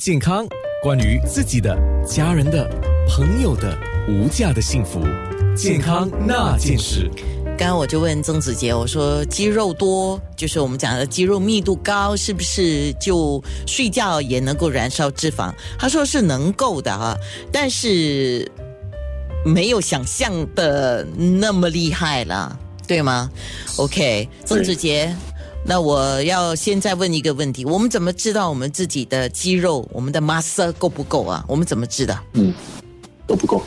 健康，关于自己的、家人的、朋友的无价的幸福，健康那件事。刚刚我就问曾子杰，我说肌肉多，就是我们讲的肌肉密度高，是不是就睡觉也能够燃烧脂肪？他说是能够的哈，但是没有想象的那么厉害了，对吗？OK，曾子杰。那我要现在问一个问题：我们怎么知道我们自己的肌肉、我们的 muscle 够不够啊？我们怎么知道？嗯，都不够。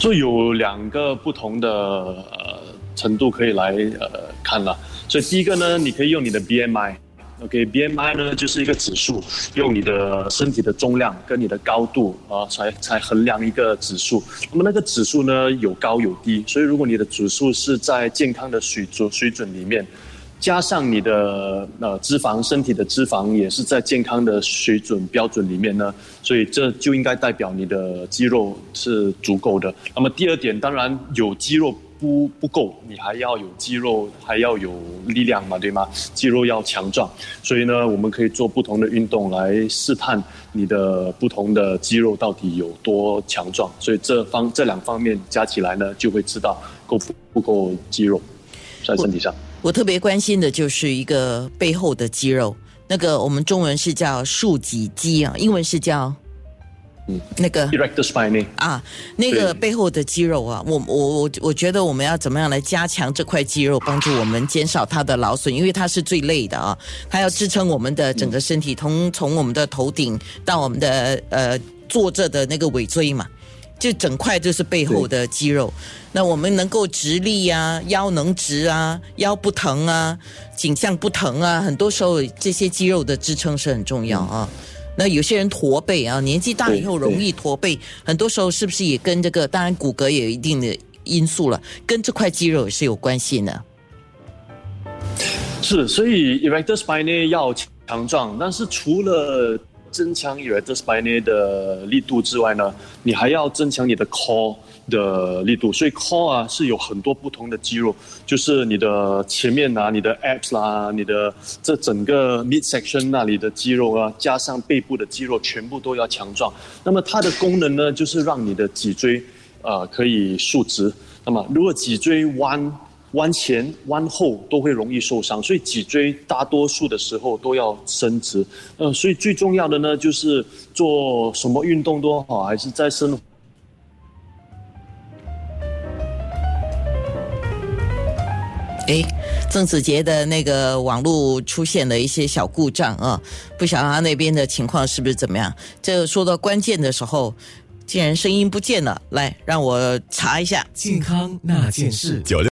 所以有两个不同的呃程度可以来呃看了。所以第一个呢，你可以用你的 BMI，OK，BMI 呢就是一个指数，用你的身体的重量跟你的高度啊，才才衡量一个指数。那么那个指数呢有高有低，所以如果你的指数是在健康的水准水准里面。加上你的呃脂肪，身体的脂肪也是在健康的水准标准里面呢，所以这就应该代表你的肌肉是足够的。那么第二点，当然有肌肉不不够，你还要有肌肉，还要有力量嘛，对吗？肌肉要强壮，所以呢，我们可以做不同的运动来试探你的不同的肌肉到底有多强壮。所以这方这两方面加起来呢，就会知道够不够肌肉在身体上。我特别关心的就是一个背后的肌肉，那个我们中文是叫竖脊肌啊，英文是叫嗯。那个 erector spinae 啊，那个背后的肌肉啊，我我我我觉得我们要怎么样来加强这块肌肉，帮助我们减少它的劳损，因为它是最累的啊，它要支撑我们的整个身体，从从我们的头顶到我们的呃坐着的那个尾椎嘛。就整块就是背后的肌肉，那我们能够直立啊，腰能直啊，腰不疼啊，颈项不疼啊，很多时候这些肌肉的支撑是很重要啊。那有些人驼背啊，年纪大以后容易驼背，很多时候是不是也跟这个？当然骨骼也有一定的因素了，跟这块肌肉也是有关系呢。是，所以 erector spinae 要强壮，但是除了增强 erector spinae 的力度之外呢，你还要增强你的 core 的力度。所以 core 啊是有很多不同的肌肉，就是你的前面啊，你的 abs 啦，你的这整个 mid section 那里的肌肉啊，加上背部的肌肉，全部都要强壮。那么它的功能呢，就是让你的脊椎呃可以竖直。那么如果脊椎弯，弯前弯后都会容易受伤，所以脊椎大多数的时候都要伸直。呃，所以最重要的呢，就是做什么运动都好，还是在生。哎，郑子杰的那个网络出现了一些小故障啊，不晓得他那边的情况是不是怎么样？这说到关键的时候，竟然声音不见了，来让我查一下健康那件事。九六。